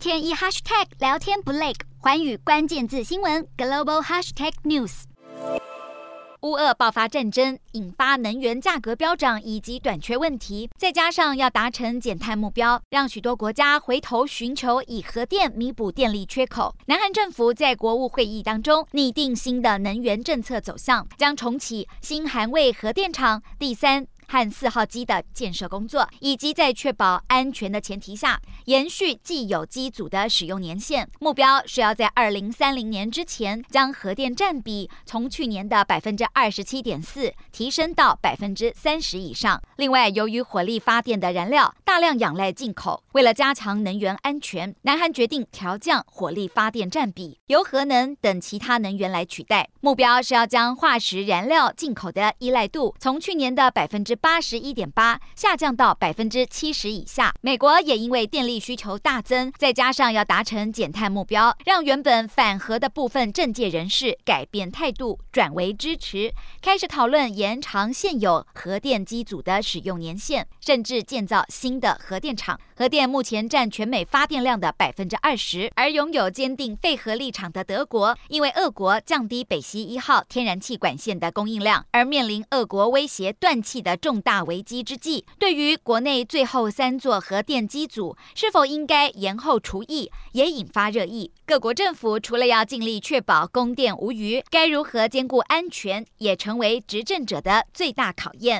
天一 hashtag 聊天不累，寰宇关键字新闻 global hashtag news。乌俄爆发战争，引发能源价格飙涨以及短缺问题，再加上要达成减碳目标，让许多国家回头寻求以核电弥补电力缺口。南韩政府在国务会议当中拟定新的能源政策走向，将重启新韩卫核电厂第三和四号机的建设工作，以及在确保安全的前提下，延续既有机组的使用年限。目标是要在二零三零年之前，将核电占比从去年的百分之二十七点四提升到百分之三十以上。另外，由于火力发电的燃料大量仰赖进口，为了加强能源安全，南韩决定调降火力发电占比，由核能等其他能源来取代。目标是要将化石燃料进口的依赖度从去年的百分之八十一点八下降到百分之七十以下。美国也因为电力需求大增，再加上要达成减碳目标，让原本反核的部分政界人士改变态度，转为支持，开始讨论延长现有核电机组的使用年限，甚至建造新的核电厂。核电目前占全美发电量的百分之二十，而拥有坚定废核立场的德国，因为俄国降低北溪一号天然气管线的供应量，而面临俄国威胁断气的重。重大危机之际，对于国内最后三座核电机组是否应该延后除役，也引发热议。各国政府除了要尽力确保供电无虞，该如何兼顾安全，也成为执政者的最大考验。